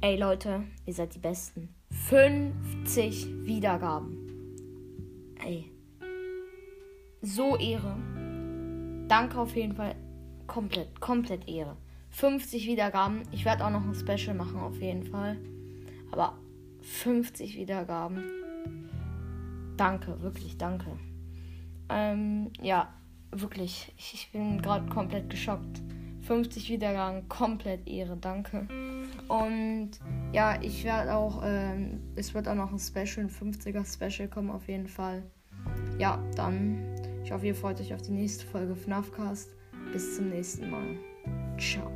Ey Leute, ihr seid die Besten. 50 Wiedergaben. Ey. So Ehre. Danke auf jeden Fall. Komplett, komplett Ehre. 50 Wiedergaben. Ich werde auch noch ein Special machen, auf jeden Fall. Aber 50 Wiedergaben. Danke, wirklich, danke. Ähm, ja, wirklich. Ich, ich bin gerade komplett geschockt. 50 Wiedergaben, komplett Ehre, danke. Und ja, ich werde auch, ähm, es wird auch noch ein Special, ein 50er Special kommen auf jeden Fall. Ja, dann, ich hoffe, ihr freut euch auf die nächste Folge FNAFcast. Bis zum nächsten Mal. Ciao.